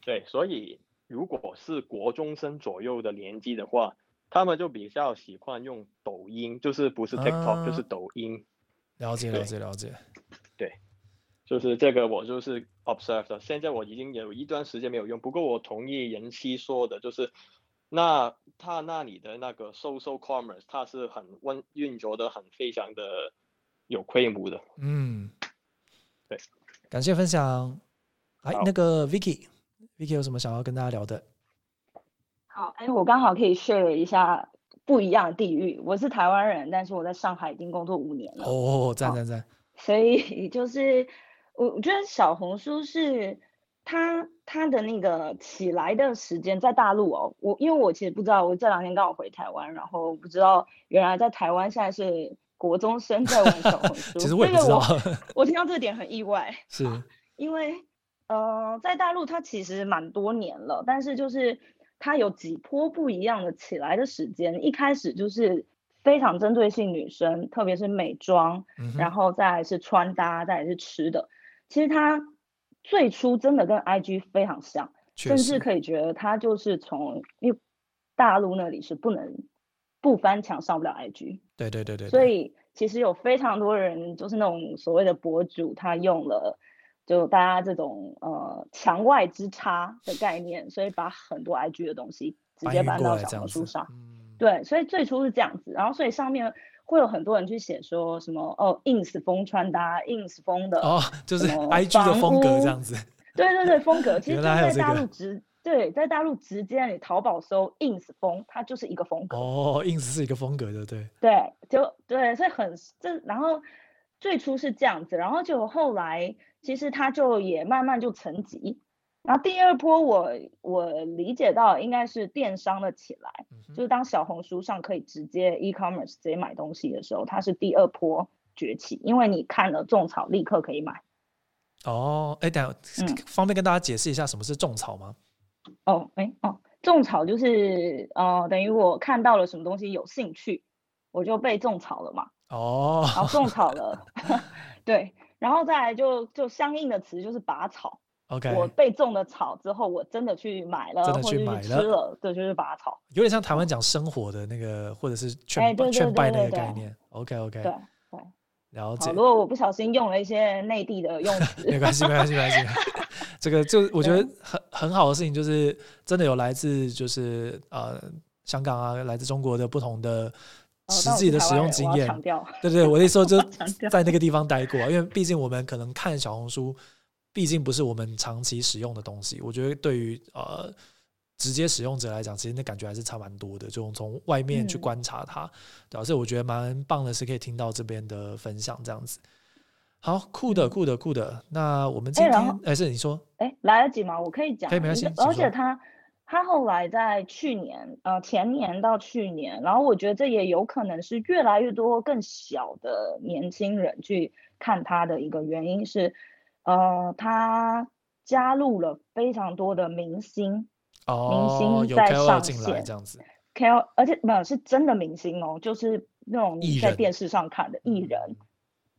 对，所以如果是国中生左右的年纪的话，他们就比较喜欢用抖音，就是不是 TikTok 就是抖音。了解了解了解，对。就是这个，我就是 observe 现在我已经有一段时间没有用，不过我同意人妻说的，就是那他那里的那个 social commerce，它是很温运作的，很非常的有规模的。嗯，对，感谢分享。哎，那个 Vicky，Vicky 有什么想要跟大家聊的？好，哎，我刚好可以 share 一下不一样的地域。我是台湾人，但是我在上海已经工作五年了。哦，赞赞赞！所以就是。我我觉得小红书是它它的那个起来的时间在大陆哦，我因为我其实不知道，我这两天刚好回台湾，然后不知道原来在台湾现在是国中生在玩小红 书，其实我也不知道，我听到这点很意外，是因为呃在大陆它其实蛮多年了，但是就是它有几波不一样的起来的时间，一开始就是非常针对性女生，特别是美妆，然后再是穿搭，再是吃的。其实它最初真的跟 IG 非常像，甚至可以觉得它就是从因为大陆那里是不能不翻墙上不了 IG，对对对对，所以其实有非常多人就是那种所谓的博主，他用了就大家这种呃墙外之差的概念，所以把很多 IG 的东西直接搬到小红书上，对，所以最初是这样子，然后所以上面。会有很多人去写说什么哦，ins 风穿搭，ins 风的哦，就是 IG 的风格这样子。对对对，风格其实就在大陆直对，在大陆直接你淘宝搜 ins 风，它就是一个风格。哦，ins 是一个风格的，对。对，就对，所以很这，然后最初是这样子，然后就后来其实它就也慢慢就层级。然后第二波，我我理解到应该是电商的起来，就是当小红书上可以直接 e-commerce 直接买东西的时候，它是第二波崛起，因为你看了种草立刻可以买。哦，哎，等方便跟大家解释一下什么是种草吗？哦，哎，哦，种草就是呃，等于我看到了什么东西有兴趣，我就被种草了嘛。哦，然后种草 了，对，然后再来就就相应的词就是拔草。OK，我被种了草之后，我真的去买了，真的去买了，对，就是拔草，有点像台湾讲生活的那个，或者是劝劝败那个概念。OK，OK，对对，了解。如果我不小心用了一些内地的用词，没关系，没关系，没关系。这个就我觉得很很好的事情，就是真的有来自就是呃香港啊，来自中国的不同的实际的使用经验。对对，我那时候就 在那个地方待过，因为毕竟我们可能看小红书。毕竟不是我们长期使用的东西，我觉得对于呃直接使用者来讲，其实那感觉还是差蛮多的。就从外面去观察它，对所以我觉得蛮棒的，是可以听到这边的分享这样子。好，酷的，酷的，酷的。那我们今天哎，是你说，哎，来得及吗？我可以讲，可以没关系。而且他他后来在去年呃前年到去年，然后我觉得这也有可能是越来越多更小的年轻人去看他的一个原因是。呃，他加入了非常多的明星，哦明星在上线这样子，KOL，而且没有是真的明星哦，就是那种你在电视上看的艺人，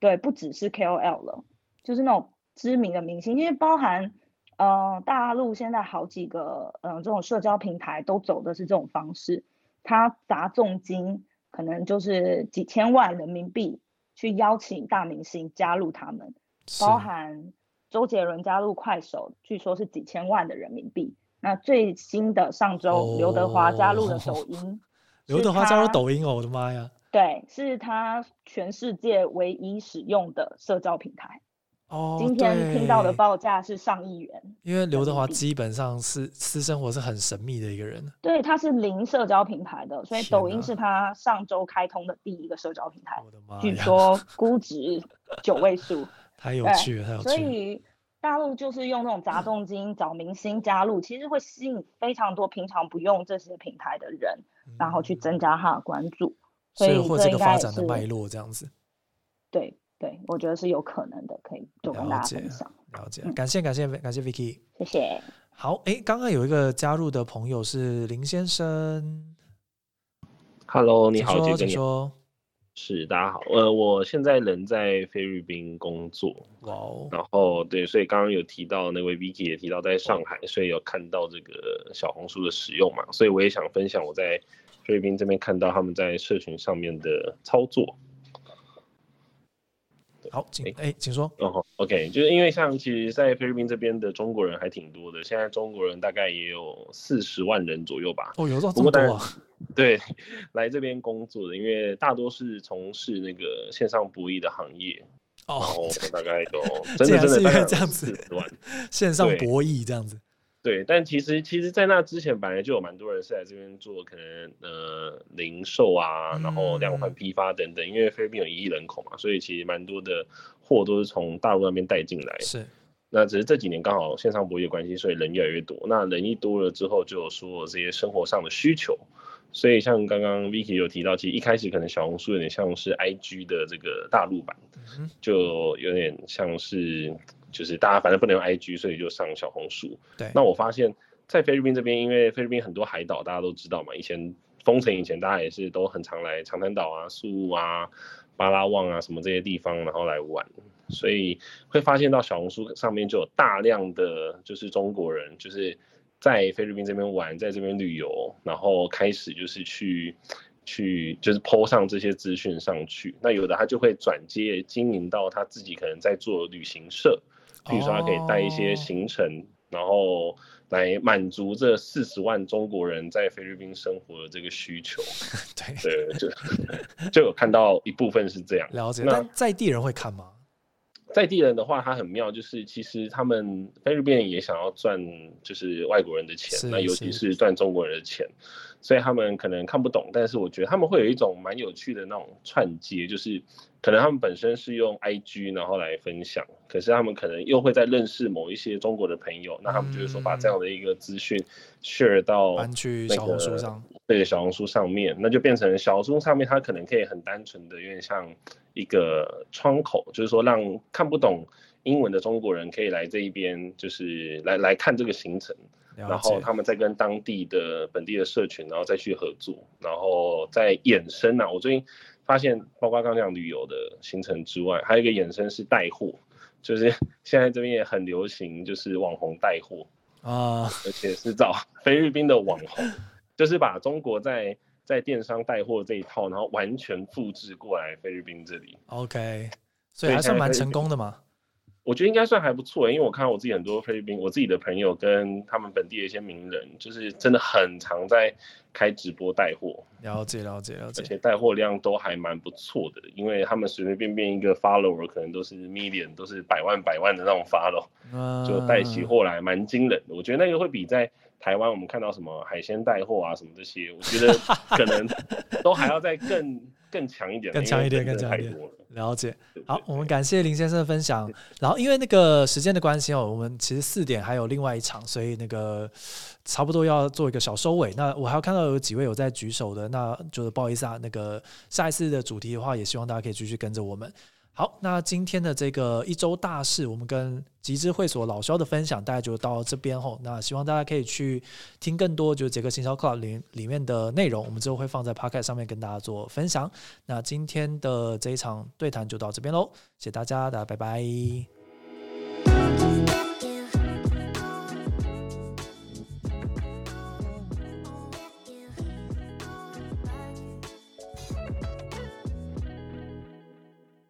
对，不只是 KOL 了，就是那种知名的明星，因为包含呃大陆现在好几个嗯这种社交平台都走的是这种方式，他砸重金，可能就是几千万人民币。去邀请大明星加入他们，包含周杰伦加入快手，据说是几千万的人民币。那最新的上周，刘德华加入了抖音。刘德华加入抖音哦，我的妈呀！对，是他全世界唯一使用的社交平台。哦，今天听到的报价是上亿元。因为刘德华基本上是私生活是很神秘的一个人。对，他是零社交平台的，所以抖音是他上周开通的第一个社交平台。我的妈！据说估值九位数，太有趣了，太有趣。所以大陆就是用那种砸重金找明星加入，其实会吸引非常多平常不用这些平台的人。然后去增加他的关注，所以这个发展的脉络这样子。对对，我觉得是有可能的，可以就跟大家分享。了解，感谢感谢感谢 Vicky，谢谢。好，哎，刚刚有一个加入的朋友是林先生，Hello，你好，请说。是，大家好，呃，我现在人在菲律宾工作，哇哦，然后对，所以刚刚有提到那位 Vicky 也提到在上海，所以有看到这个小红书的使用嘛，所以我也想分享我在菲律宾这边看到他们在社群上面的操作。好，请哎，请说。哦，OK，就是因为像其实，在菲律宾这边的中国人还挺多的，现在中国人大概也有四十万人左右吧。哦，有这么多啊？对，来这边工作的，因为大多是从事那个线上博弈的行业。哦，大概都，真的真的大概这样子，线上博弈这样子。对，但其实其实，在那之前，本来就有蛮多人是来这边做可能呃零售啊，然后量贩批发等等。因为菲律宾有一亿人口嘛，所以其实蛮多的货都是从大陆那边带进来。是，那只是这几年刚好线上博弈关系，所以人越来越多。那人一多了之后，就有说这些生活上的需求。所以像刚刚 Vicky 有提到，其实一开始可能小红书有点像是 IG 的这个大陆版，就有点像是。就是大家反正不能用 IG，所以就上小红书。对，那我发现，在菲律宾这边，因为菲律宾很多海岛，大家都知道嘛。以前封城以前，大家也是都很常来长滩岛啊、宿务啊、巴拉望啊什么这些地方，然后来玩。所以会发现到小红书上面就有大量的就是中国人，就是在菲律宾这边玩，在这边旅游，然后开始就是去去就是 po 上这些资讯上去。那有的他就会转接经营到他自己可能在做旅行社。比如说，他可以带一些行程，然后来满足这四十万中国人在菲律宾生活的这个需求。对对，就 就有看到一部分是这样。了解。那在地人会看吗？在地人的话，他很妙，就是其实他们菲律宾人也想要赚，就是外国人的钱，那尤其是赚中国人的钱，所以他们可能看不懂，但是我觉得他们会有一种蛮有趣的那种串接，就是。可能他们本身是用 IG 然后来分享，可是他们可能又会在认识某一些中国的朋友，那他们就是说把这样的一个资讯 share 到小红书上，对小红书上面，那就变成小红书上面，它可能可以很单纯的有点像一个窗口，就是说让看不懂英文的中国人可以来这一边，就是来来看这个行程，然后他们再跟当地的本地的社群，然后再去合作，然后再衍生啊，我最近。发现，包括刚刚讲旅游的行程之外，还有一个衍生是带货，就是 现在这边也很流行，就是网红带货啊，而且是找菲律宾的网红，就是把中国在在电商带货这一套，然后完全复制过来菲律宾这里。OK，所以还算蛮成功的嘛。我觉得应该算还不错，因为我看到我自己很多菲律宾，我自己的朋友跟他们本地的一些名人，就是真的很常在开直播带货。了解了解了解，而且带货量都还蛮不错的，因为他们随随便便一个 follower 可能都是 million，都是百万百万的那种 follow，就带起货来蛮惊人的。我觉得那个会比在台湾我们看到什么海鲜带货啊什么这些，我觉得可能 都还要再更。更强一点，更强一点，更强一点。了解。好，我们感谢林先生的分享。然后，因为那个时间的关系哦，我们其实四点还有另外一场，所以那个差不多要做一个小收尾。那我还要看到有几位有在举手的，那就是不好意思啊。那个下一次的主题的话，也希望大家可以继续跟着我们。好，那今天的这个一周大事，我们跟集资会所老肖的分享，大概就到这边吼。那希望大家可以去听更多，就是杰克行销 Club 里里面的内容，我们之后会放在 Podcast 上面跟大家做分享。那今天的这一场对谈就到这边喽，谢谢大家，大家拜拜。